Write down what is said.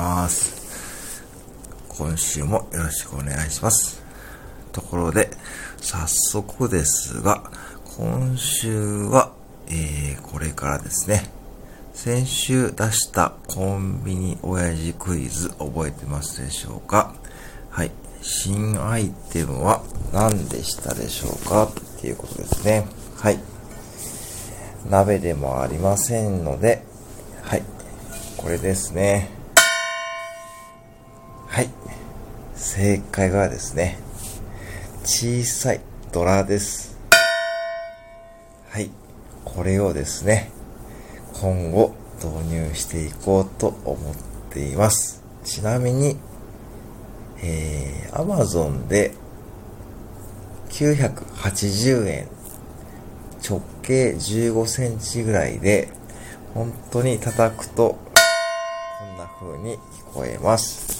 ます。今週もよろしくお願いします。ところで、早速ですが、今週は、えー、これからですね、先週出したコンビニ親父クイズ覚えてますでしょうか？はい。新アイテムは何でしたでしょうか？っていうことですね。はい。鍋でもありませんので、はい。これですね。はい。正解はですね、小さいドラです。はい。これをですね、今後導入していこうと思っています。ちなみに、えー、Amazon で980円直径15センチぐらいで本当に叩くとこんな風に聞こえます。